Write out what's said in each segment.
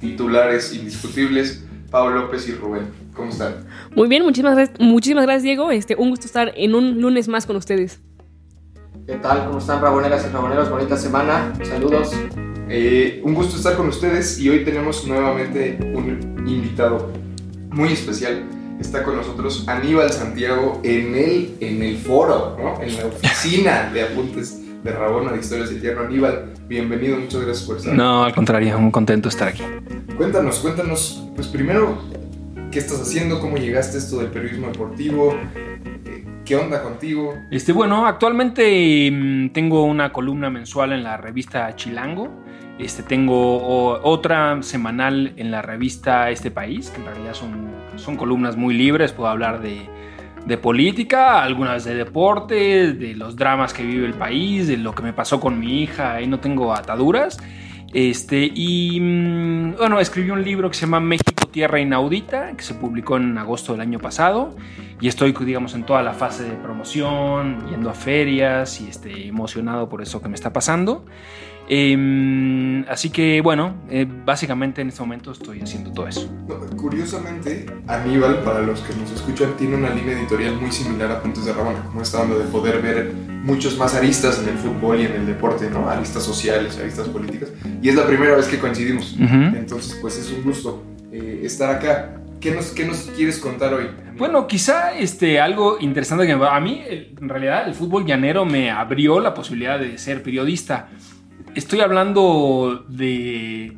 titulares indiscutibles, Pablo López y Rubén. ¿Cómo están? Muy bien, muchísimas gracias, muchísimas gracias Diego. Este, un gusto estar en un lunes más con ustedes. ¿Qué tal? ¿Cómo están, raboneras y raboneros? Bonita semana. Saludos. Eh, un gusto estar con ustedes y hoy tenemos nuevamente un invitado muy especial. Está con nosotros Aníbal Santiago en el, en el foro, ¿no? en la oficina de apuntes de Rabona de Historias del Llano. Aníbal, bienvenido, muchas gracias por estar. No, al contrario, muy contento de estar aquí. Cuéntanos, cuéntanos, pues primero, ¿qué estás haciendo? ¿Cómo llegaste a esto del periodismo deportivo? Eh, ¿Qué onda contigo? Este, bueno, actualmente mm, tengo una columna mensual en la revista Chilango. Este, tengo otra semanal en la revista Este País, que en realidad son, son columnas muy libres. Puedo hablar de, de política, algunas de deporte, de los dramas que vive el país, de lo que me pasó con mi hija. Ahí no tengo ataduras. Este, y mm, bueno, escribí un libro que se llama México Tierra Inaudita, que se publicó en agosto del año pasado. Y estoy, digamos, en toda la fase de promoción, yendo a ferias y este, emocionado por eso que me está pasando. Em, así que, bueno, eh, básicamente en este momento estoy haciendo todo eso. Curiosamente, Aníbal, para los que nos escuchan, tiene una línea editorial muy similar a Apuntes de Rabona, como esta onda de poder ver muchos más aristas en el fútbol y en el deporte, ¿no? Aristas sociales, aristas políticas. Y es la primera vez que coincidimos. Ujú. Entonces, pues es un gusto eh, estar acá. ¿Qué nos, ¿Qué nos quieres contar hoy? Bueno, quizá este, algo interesante que a mí, en realidad, el fútbol llanero me abrió la posibilidad de ser periodista. Estoy hablando de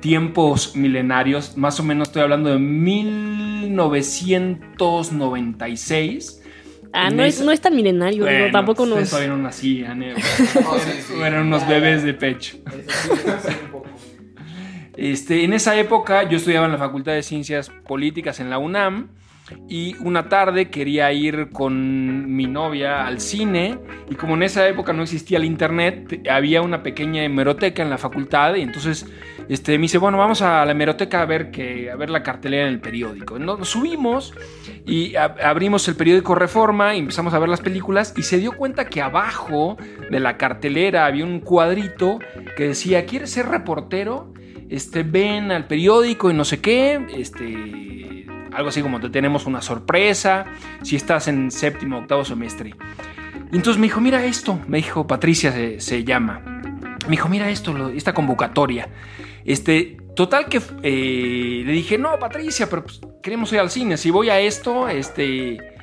tiempos milenarios, más o menos estoy hablando de 1996. Ah, no es, no es tan milenario, Bueno, tampoco ustedes nos... todavía no nacían, eh, No, sí, sí. eran unos bebés de pecho. Este, en esa época yo estudiaba en la Facultad de Ciencias Políticas en la UNAM y una tarde quería ir con mi novia al cine y como en esa época no existía el internet, había una pequeña hemeroteca en la facultad y entonces este, me dice, bueno, vamos a la hemeroteca a ver, que, a ver la cartelera en el periódico. Nos subimos y ab- abrimos el periódico Reforma y empezamos a ver las películas y se dio cuenta que abajo de la cartelera había un cuadrito que decía, ¿quieres ser reportero? Este, ven al periódico y no sé qué, este, algo así como te tenemos una sorpresa, si estás en séptimo octavo semestre. Y entonces me dijo, mira esto, me dijo, Patricia se, llama. Me dijo, mira esto, esta convocatoria. Este, total que eh, le dije, no, Patricia, pero pues, queremos ir al cine. Si voy a esto, este,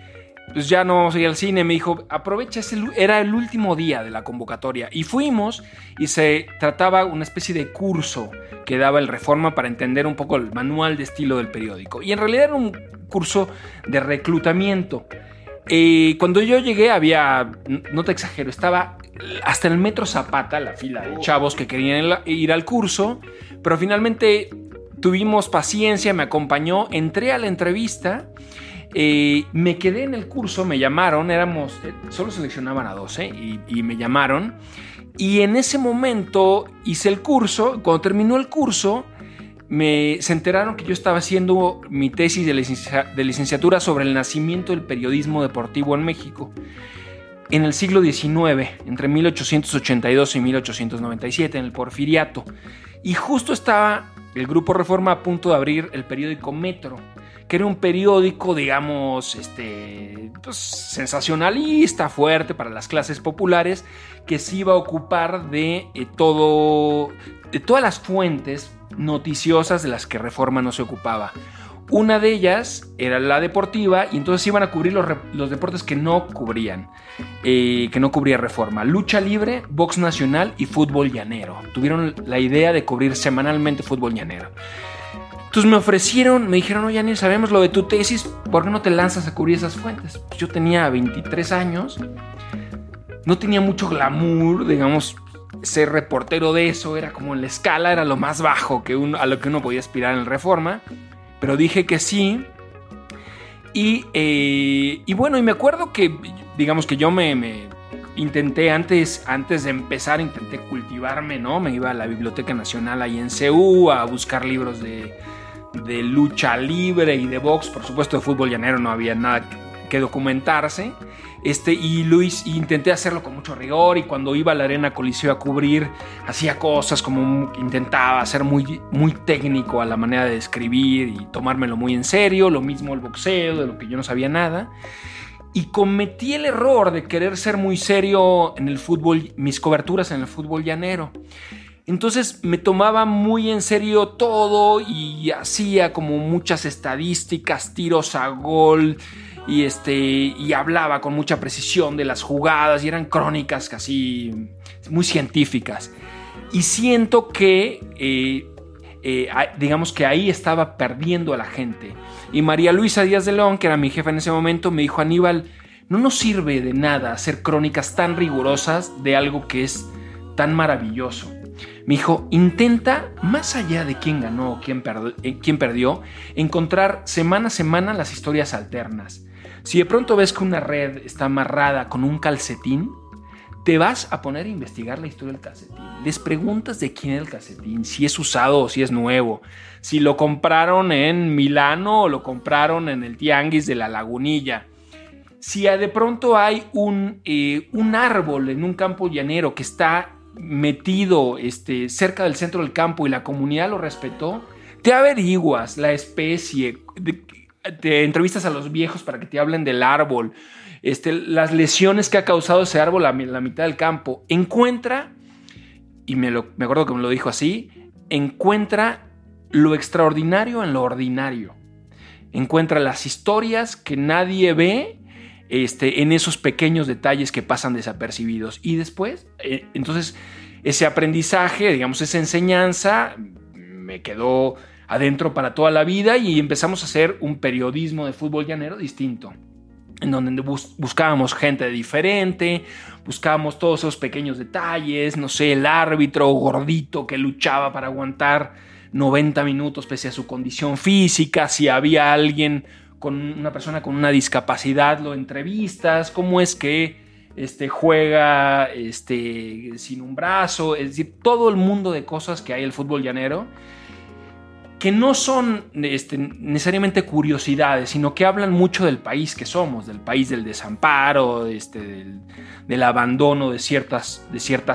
pues ya no vamos a ir al cine. Me dijo, aprovecha, es el- era el último día de la convocatoria. Y fuimos y se trataba una especie de curso que daba el Reforma para entender un poco el manual de estilo del periódico. Y en realidad era un curso de reclutamiento. Eh, cuando yo llegué había, no te exagero, estaba hasta el metro Zapata la fila de chavos que querían ir al curso, pero finalmente tuvimos paciencia, me acompañó, entré a la entrevista, eh, me quedé en el curso, me llamaron, éramos, eh, solo seleccionaban a 12 y, me llamaron, y en ese momento hice el curso, cuando terminó el curso, me, se enteraron que yo estaba haciendo mi tesis de licenciatura sobre el nacimiento del periodismo deportivo en México en el siglo XIX, entre 1882 y 1897, en el Porfiriato. Y justo estaba el Grupo Reforma a punto de abrir el periódico Metro, que era un periódico, digamos, este, pues, sensacionalista, fuerte para las clases populares, que se iba a ocupar de eh, todo, de todas las fuentes noticiosas de las que Reforma no se ocupaba. Una de ellas era la deportiva y entonces iban a cubrir los, deportes que no cubrían, eh, que no cubría Reforma. Lucha libre, box nacional y fútbol llanero. Tuvieron la idea de cubrir semanalmente fútbol llanero. Entonces me ofrecieron, me dijeron, oye, Anil, sabemos lo de tu tesis, ¿por qué no te lanzas a cubrir esas fuentes? Pues yo tenía 23 años, no tenía mucho glamour, digamos, ser reportero de eso era como en la escala, era lo más bajo que uno, a lo que uno podía aspirar en Reforma. Pero dije que sí. Y, eh, y bueno, y me acuerdo que, digamos que yo me, me intenté antes, antes de empezar, intenté cultivarme, ¿no? Me iba a la Biblioteca Nacional ahí en CEU a buscar libros de, de lucha libre y de box. Por supuesto, de fútbol llanero no había nada que documentarse. Este, y Luis, intenté hacerlo con mucho rigor y cuando iba a la arena Coliseo a cubrir, hacía cosas como intentaba ser muy, muy técnico a la manera de escribir y tomármelo muy en serio, lo mismo el boxeo, de lo que yo no sabía nada. Y cometí el error de querer ser muy serio en el fútbol, mis coberturas en el fútbol llanero. Entonces me tomaba muy en serio todo y hacía como muchas estadísticas, tiros a gol, y, este, y hablaba con mucha precisión de las jugadas y eran crónicas casi muy científicas. Y siento que, eh, eh, digamos que ahí estaba perdiendo a la gente. Y María Luisa Díaz de León, que era mi jefa en ese momento, me dijo, Aníbal, no nos sirve de nada hacer crónicas tan rigurosas de algo que es tan maravilloso. Me dijo, intenta, más allá de quién ganó o quién, eh, quién perdió, encontrar semana a semana las historias alternas. Si de pronto ves que una red está amarrada con un calcetín, te vas a poner a investigar la historia del calcetín. Les preguntas de quién es el calcetín, si es usado o si es nuevo, si lo compraron en Milano o lo compraron en el Tianguis de la Lagunilla. Si de pronto hay un, eh, un árbol en un campo llanero que está metido este, cerca del centro del campo y la comunidad lo respetó, te averiguas la especie, te entrevistas a los viejos para que te hablen del árbol, este, las lesiones que ha causado ese árbol a la mitad del campo. Encuentra, y me, me acuerdo que me lo dijo así, encuentra lo extraordinario en lo ordinario. Encuentra las historias que nadie ve este, en esos pequeños detalles que pasan desapercibidos. Y después, eh, entonces, ese aprendizaje, digamos, esa enseñanza me quedó adentro para toda la vida y empezamos a hacer un periodismo de fútbol llanero distinto en donde buscábamos gente diferente, buscábamos todos esos pequeños detalles, no sé, el árbitro gordito que luchaba para aguantar 90 minutos pese a su condición física, si había alguien con una persona con una discapacidad, lo entrevistas, cómo es que este, juega este, sin un brazo, es decir, todo el mundo de cosas que hay el fútbol llanero que no son este, necesariamente curiosidades, sino que hablan mucho del país que somos, del país del desamparo, este, del, abandono de ciertas,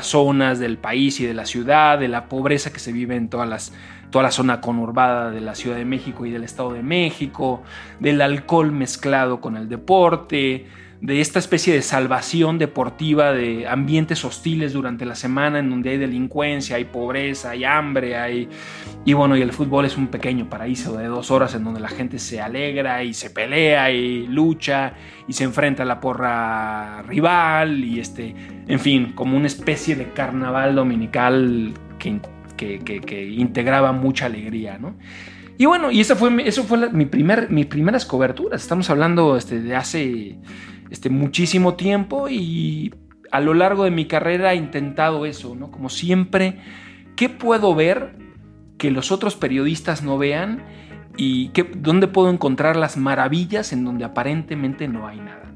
zonas del país y de la ciudad, de la pobreza que se vive en toda la zona conurbada de la Ciudad de México y del Estado de México, del alcohol mezclado con el deporte, de esta especie de salvación deportiva de ambientes hostiles durante la semana en donde hay delincuencia, hay pobreza, hay hambre, hay... Y bueno, y el fútbol es un pequeño paraíso de dos horas en donde la gente se alegra y se pelea y lucha y se enfrenta a la porra rival y este, en fin, como una especie de carnaval dominical que, que, integraba mucha alegría, ¿no? Y bueno, y esa fue, eso fue mi primer, mis primeras coberturas. Estamos hablando este, de hace este, muchísimo tiempo y a lo largo de mi carrera he intentado eso, ¿no? Como siempre, ¿qué puedo ver que los otros periodistas no vean? ¿Y qué, dónde puedo encontrar las maravillas en donde aparentemente no hay nada?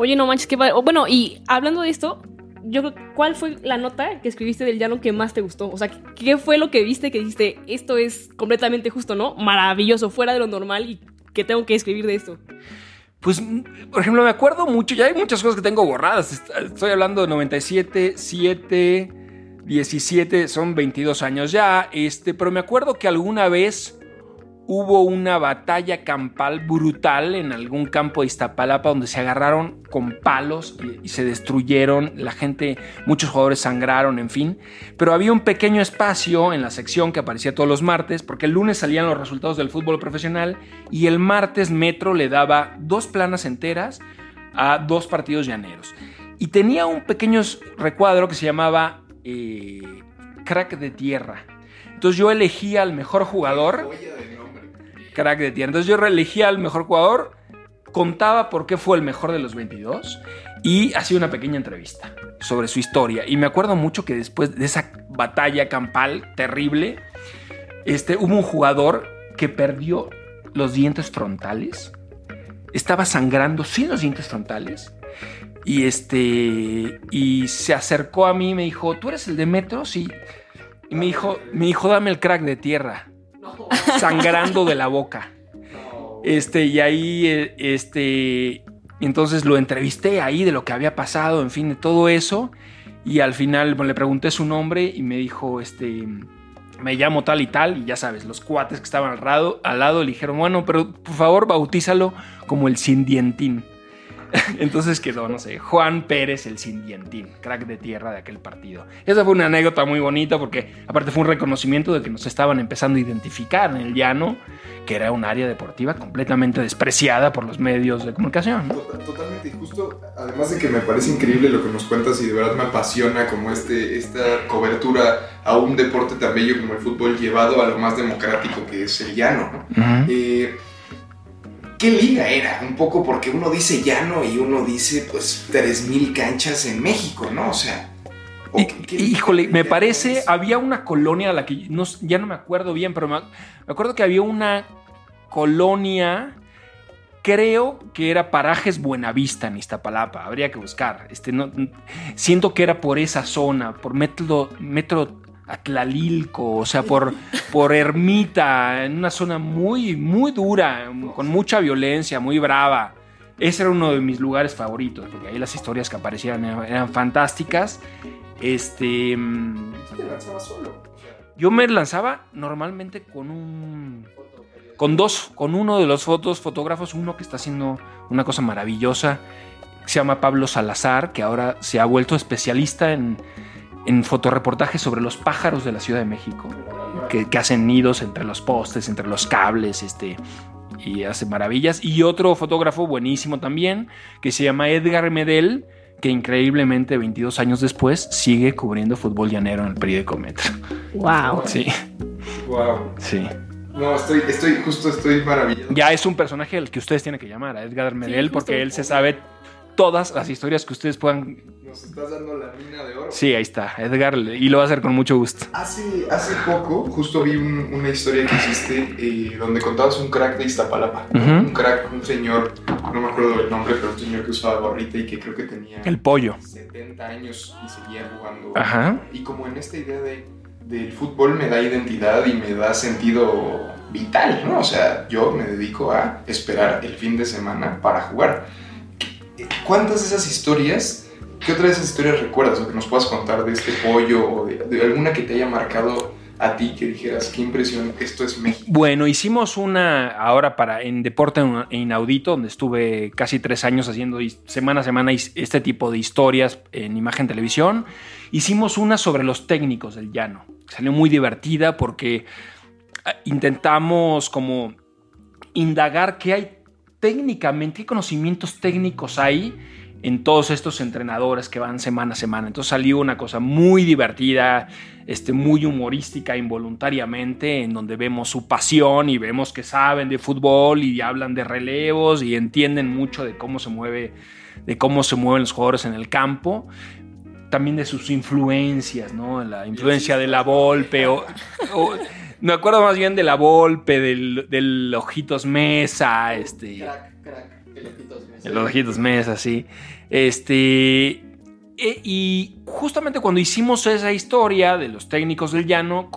Oye, no manches, qué Bueno, y hablando de esto, yo ¿cuál fue la nota que escribiste del llano que más te gustó? O sea, ¿qué fue lo que viste que dijiste, esto es completamente justo, ¿no? Maravilloso, fuera de lo normal y que tengo que escribir de esto. Pues, por ejemplo, me acuerdo mucho, ya hay muchas cosas que tengo borradas. Estoy hablando de 97, 7, 17, son 22 años ya. Este, pero me acuerdo que alguna vez hubo una batalla campal brutal en algún campo de Iztapalapa donde se agarraron con palos y, se destruyeron, la gente, muchos jugadores sangraron, en fin. Pero había un pequeño espacio en la sección que aparecía todos los martes, porque el lunes salían los resultados del fútbol profesional y el martes Metro le daba dos planas enteras a dos partidos llaneros. Y tenía un pequeño recuadro que se llamaba eh, Crack de Tierra. Entonces yo elegía al mejor jugador crack de tierra. Entonces yo elegía al mejor jugador contaba por qué fue el mejor de los 22 y hacía una pequeña entrevista sobre su historia. Y me acuerdo mucho que después de esa batalla campal terrible, este, hubo un jugador que perdió los dientes frontales. Estaba sangrando sin los dientes frontales. Y este. Y se acercó a mí y me dijo: ¿Tú eres el de Metro? Sí. Y me dijo, me dijo, dame el crack de tierra. Sangrando de la boca. Este, y ahí, eh, este. Entonces lo entrevisté ahí de lo que había pasado, en fin, de todo eso. Y al final bueno, le pregunté su nombre y me dijo, este me llamo tal y tal, y ya sabes, los cuates que estaban al lado, al lado le dijeron, bueno, pero por favor bautízalo como el Sindientín. Entonces quedó, no sé, Juan Pérez el Sindientín, crack de tierra de aquel partido. Esa fue una anécdota muy bonita porque aparte fue un reconocimiento de que nos estaban empezando a identificar en el llano, que era un área deportiva completamente despreciada por los medios de comunicación. ¿no? Totalmente, y justo, además de que me parece increíble lo que nos cuentas y de verdad me apasiona como este, esta cobertura a un deporte tan bello como el fútbol llevado a lo más democrático que es el llano. ¿no? Ujú. Eh, ¿Qué liga era? Un poco porque uno dice llano y uno dice pues 3.000 canchas en México, ¿no? O sea... ¿o Y- qué- qué- Híjole, qué me parece, es? había una colonia a la que no, ya no me acuerdo bien, pero me, me acuerdo que había una colonia, creo que era Parajes Buenavista en Iztapalapa, habría que buscar. Este, no, siento que era por esa zona, por Metro, metro Atlalilco, o sea, por, por Ermita, en una zona muy, muy dura, con mucha violencia, muy brava. Ese era uno de mis lugares favoritos, porque ahí las historias que aparecían eran, eran fantásticas. Este, mm, ¿Tú te lanzabas solo? Yo me lanzaba normalmente con un, con dos, con uno de los fotos fotógrafos, uno que está haciendo una cosa maravillosa, se llama Pablo Salazar, que ahora se ha vuelto especialista en, en fotoreportajes sobre los pájaros de la Ciudad de México, que, que hacen nidos entre los postes, entre los cables, este, y hace maravillas. Y otro fotógrafo buenísimo también, que se llama Edgar Medel, que increíblemente 22 años después sigue cubriendo fútbol llanero en el periódico Metro. Wow. Sí, wow. sí. No, estoy, estoy, justo estoy maravillado. Ya es un personaje al que ustedes tienen que llamar, a Edgar Medel, porque él se sabe todas las historias que ustedes puedan. Nos estás dando la mina de oro. Sí, ahí está, Edgar, y lo va a hacer con mucho gusto. Hace, hace poco, justo vi un- una historia que hiciste eh, donde contabas un crack de Iztapalapa. Ujú. Un crack, un señor, no me acuerdo del nombre, pero un señor que usaba gorrita y que creo que tenía El pollo. 70 años y seguía jugando. Ajá. Y como en esta idea de, del fútbol me da identidad y me da sentido vital, ¿no? O sea, yo me dedico a esperar el fin de semana para jugar. ¿Cuántas de esas historias, qué otras de esas historias recuerdas o que nos puedas contar de este pollo o de, alguna que te haya marcado a ti que dijeras, qué impresión, esto es México? Bueno, hicimos una ahora para en Deporte Inaudito, donde estuve casi tres años haciendo semana a semana este tipo de historias en imagen televisión. Hicimos una sobre los técnicos del llano. Salió muy divertida porque ah, intentamos como indagar qué hay técnicamente, qué conocimientos técnicos hay en todos estos entrenadores que van semana a semana. Entonces salió una cosa muy divertida, este, muy humorística involuntariamente, en donde vemos su pasión y vemos que saben de fútbol y hablan de relevos y entienden mucho de cómo se mueve, de cómo se mueven los jugadores en el campo. También de sus influencias, ¿no? La influencia de la Volpe o, o- me acuerdo más bien de la Volpe, del, del Ojitos Mesa, este... Crack, crack, el ojitos me El Ojitos Mesa, sí. Este. e- y justamente cuando hicimos esa historia de los técnicos del llano,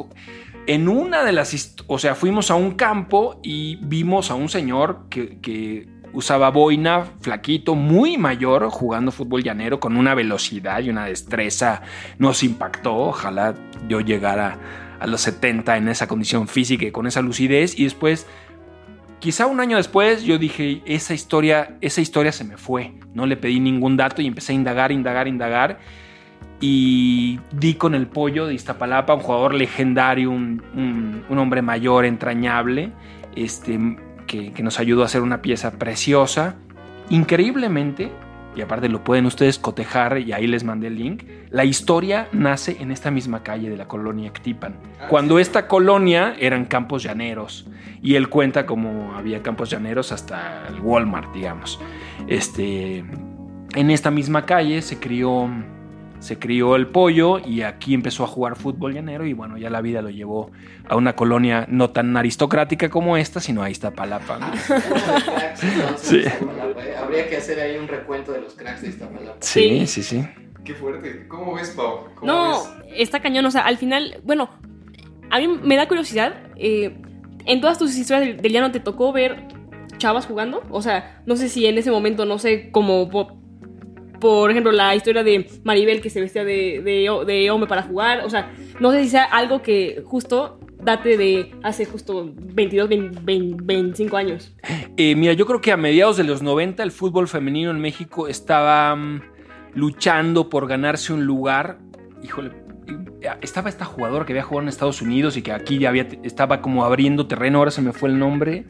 en una de las. O sea, fuimos a un campo y vimos a un señor que, que usaba boina, flaquito, muy mayor, jugando fútbol llanero con una velocidad y una destreza. Nos impactó. Ojalá yo llegara a los 70 en esa condición física y con esa lucidez. Y después Quizá un año después yo dije, esa historia, esa historia se me fue. No le pedí ningún dato y empecé a indagar, indagar, indagar. Y di con el pollo de Iztapalapa, un jugador legendario, un, un- un hombre mayor, entrañable, este, que, que nos ayudó a hacer una pieza preciosa. Increíblemente, y aparte lo pueden ustedes cotejar y ahí les mandé el link. La historia nace en esta misma calle de la colonia Ectipan. Cuando esta colonia eran campos llaneros y él cuenta como había campos llaneros hasta el Walmart, digamos. Este, en esta misma calle se crió se crió el pollo y aquí empezó a jugar fútbol llanero y bueno, ya la vida lo llevó a una colonia no tan aristocrática como esta, sino a Iztapalapa. ¿no? Sí. Habría que hacer ahí un recuento de los cracks de Iztapalapa. Sí, sí, sí. Qué fuerte. ¿Cómo ves, Pau? ¿Cómo No, ves? está cañón. O sea, al final, bueno, a mí me da curiosidad. eh, en todas tus historias del, del llano te tocó ver chavas jugando. O sea, no sé si en ese momento, no sé, como por, por ejemplo la historia de Maribel que se vestía de, de, de hombre para jugar. O sea, no sé si sea algo que justo date de hace justo 22, 20, 20, 25 años. Eh, mira, yo creo que a mediados de los 90 el fútbol femenino en México estaba mm, luchando por ganarse un lugar. Híjole, eh, estaba esta jugadora que había jugado en Estados Unidos y que aquí ya había, estaba como abriendo terreno, ahora se me fue el nombre.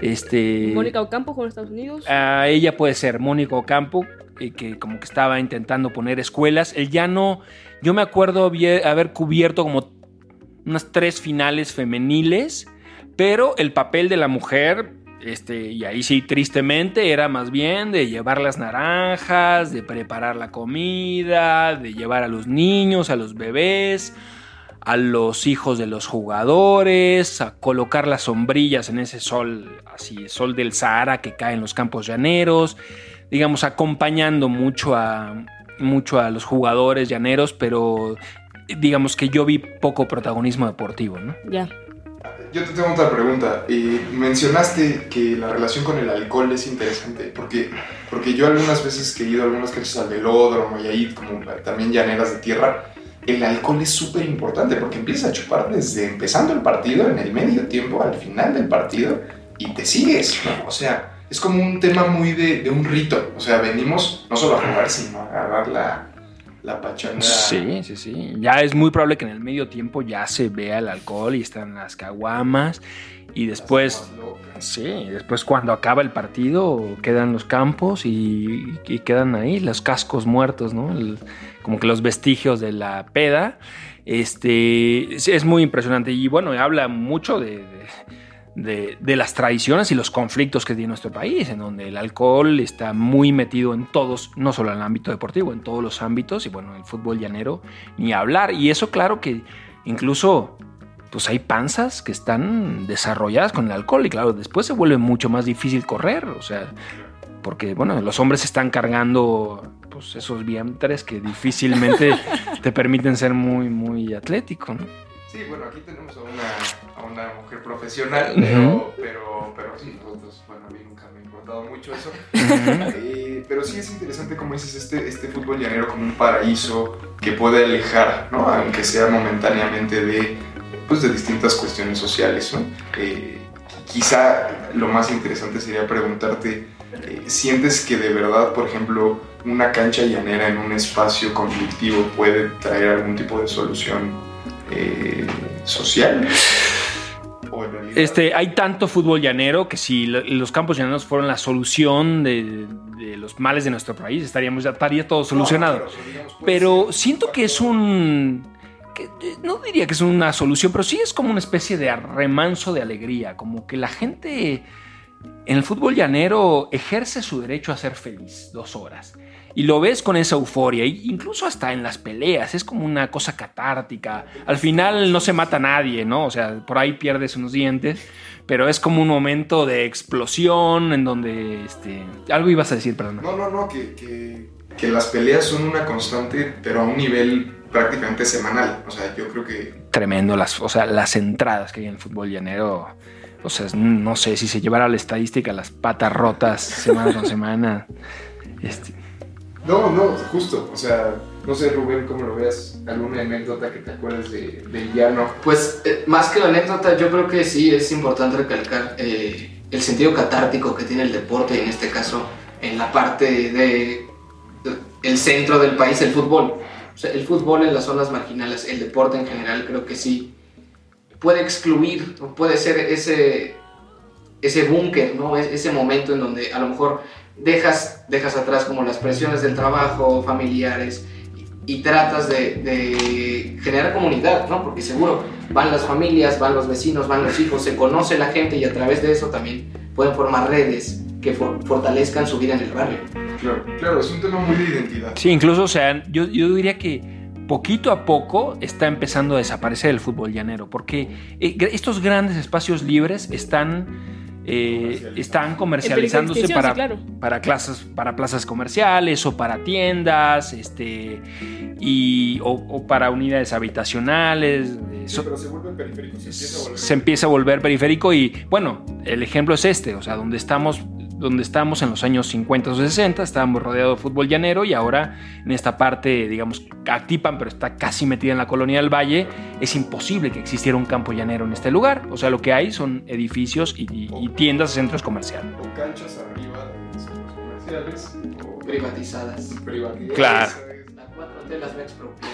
Este, Mónica Ocampo jugó en Estados Unidos. a ella puede ser Mónica Ocampo, eh, que como que estaba intentando poner escuelas. El llano, yo me acuerdo haber cubierto como unas tres finales femeniles, pero el papel de la mujer, este, y ahí sí, tristemente, era más bien de llevar las naranjas, de preparar la comida, de llevar a los niños, a los bebés, a los hijos de los jugadores, a colocar las sombrillas en ese sol, así, sol del Sahara que cae en los campos llaneros, digamos, acompañando mucho a, mucho a los jugadores llaneros, pero digamos que yo vi poco protagonismo deportivo, ¿no? Ya. Yo te tengo otra pregunta. Eh, mencionaste que la relación con el alcohol es interesante, porque, porque yo algunas veces que he ido a algunas canchas al velódromo y ahí como también llaneras de tierra, el alcohol es súper importante porque empiezas a chupar desde empezando el partido, en el medio tiempo, al final del partido, y te sigues, ¿no? O sea, es como un tema muy de, de un rito. O sea, venimos no solo a jugar, sino a agarrar la, la pachanga. Sí, sí, sí. Ya es muy probable que en el medio tiempo ya se vea el alcohol y están las caguamas. Y después, sí, después cuando acaba el partido quedan los campos y, y quedan ahí los cascos muertos, ¿no? El- como que los vestigios de la peda. Este, es, es muy impresionante y bueno, habla mucho de, de- de- de las tradiciones y los conflictos que tiene nuestro país, en donde el alcohol está muy metido en todos, no solo en el ámbito deportivo, en todos los ámbitos, y bueno, el fútbol llanero, ni hablar. Y eso, claro que incluso, pues hay panzas que están desarrolladas con el alcohol, y claro, después se vuelve mucho más difícil correr, o sea, porque, bueno, los hombres están cargando pues esos vientres que difícilmente te permiten ser muy, muy atlético, ¿no? Sí, bueno, aquí tenemos a una, a una mujer profesional, pero, pero, pero sí, nosotros, bueno, a mí nunca me ha importado mucho eso. Eh, pero sí es interesante, como dices, este, este fútbol llanero como un paraíso que puede alejar, ¿no? Aunque sea momentáneamente de, pues, de distintas cuestiones sociales, ¿no? Eh, quizá lo más interesante sería preguntarte, eh, ¿sientes que de verdad, por ejemplo, una cancha llanera en un espacio conflictivo puede traer algún tipo de solución eh, social? ¿O en realidad- Este, hay tanto fútbol llanero que si lo- los campos llaneros fueron la solución de, de los males de nuestro país, estaríamos ya estaría todo solucionado. No, digamos, Pero ser. siento que es un. que, eh, no diría que es una solución, pero sí es como una especie de remanso de alegría. Como que la gente en el fútbol llanero ejerce su derecho a ser feliz dos horas. Y lo ves con esa euforia, e incluso hasta en las peleas, es como una cosa catártica. Al final no se mata a nadie, ¿no? O sea, por ahí pierdes unos dientes, pero es como un momento de explosión en donde, este, algo ibas a decir, perdón. No, no, no, que, que, que las peleas son una constante, pero a un nivel prácticamente semanal. O sea, yo creo que tremendo las, o sea, las entradas que hay en el fútbol llanero. O sea, no sé si se llevara la estadística las patas rotas semana con semana. Este, No, no, justo. O sea, no sé, Rubén, cómo lo veas. ¿Alguna anécdota que te acuerdes de, del llano? Pues eh, más que la anécdota, yo creo que sí es importante recalcar eh, el sentido catártico que tiene el deporte, en este caso en la parte de, de- el centro del país, el fútbol. O sea, el fútbol en las zonas marginales, el deporte en general, creo que sí puede excluir, puede ser ese, ese búnker, ¿no? Es- ese momento en donde a lo mejor dejas, dejas atrás como las presiones del trabajo, familiares, y, y tratas de, de generar comunidad, ¿no? Porque seguro van las familias, van los vecinos, van los hijos, se conoce la gente y a través de eso también pueden formar redes que for- fortalezcan su vida en el barrio. Claro, claro, es un tema muy de identidad. Sí, incluso, o sea, yo, yo diría que poquito a poco está empezando a desaparecer el fútbol llanero, porque eh, estos grandes espacios libres están, eh, están comercializándose para, sí, claro. para, clases, para plazas comerciales o para tiendas, este, y, o, o para unidades habitacionales. so- pero se vuelve periférico, se empieza a volver. se empieza a volver periférico y bueno, el ejemplo es este, o sea, donde estamos donde estamos en los años 50 o 60, estábamos rodeados de fútbol llanero y ahora en esta parte, digamos, Actipan, pero está casi metida en la colonia del Valle, es imposible que existiera un campo llanero en este lugar. O sea, lo que hay son edificios y, y- y tiendas, centros comerciales. O canchas arriba de centros comerciales. O Privatizadas. privatizadas. Claro. 4T las va a expropiar.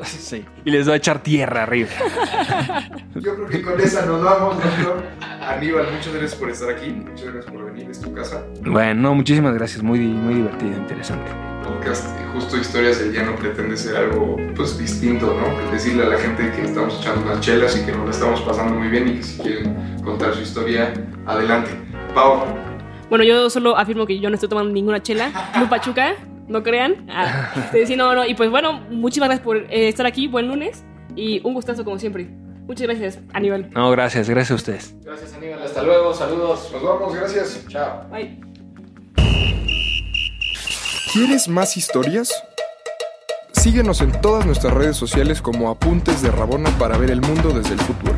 Sí, sí. Y les va a echar tierra arriba. Yo creo que con esa nos vamos, doctor. Aníbal, muchas gracias por estar aquí. Muchas gracias por venir. Es tu casa. Bueno, no, muchísimas gracias, muy, muy divertido, interesante. podcast justo Historias del Llano pretende ser algo pues distinto, ¿no? Decirle a la gente que estamos echando unas chelas y que nos la estamos pasando muy bien y que si quieren contar su historia, adelante. Pau, Bueno, yo solo afirmo que yo no estoy tomando ninguna chela. Club Pachuca, no crean. Ah, este, sí, no, no. Y pues bueno, muchísimas gracias por eh, estar aquí. Buen lunes. Y un gustazo como siempre. Muchas gracias, Aníbal. No, gracias, gracias a ustedes. Gracias, Aníbal. Hasta luego. Saludos. nos vamos, gracias. Chao. Bye. ¿Quieres más historias? Síguenos en todas nuestras redes sociales como Apuntes de Rabona para ver el mundo desde el fútbol.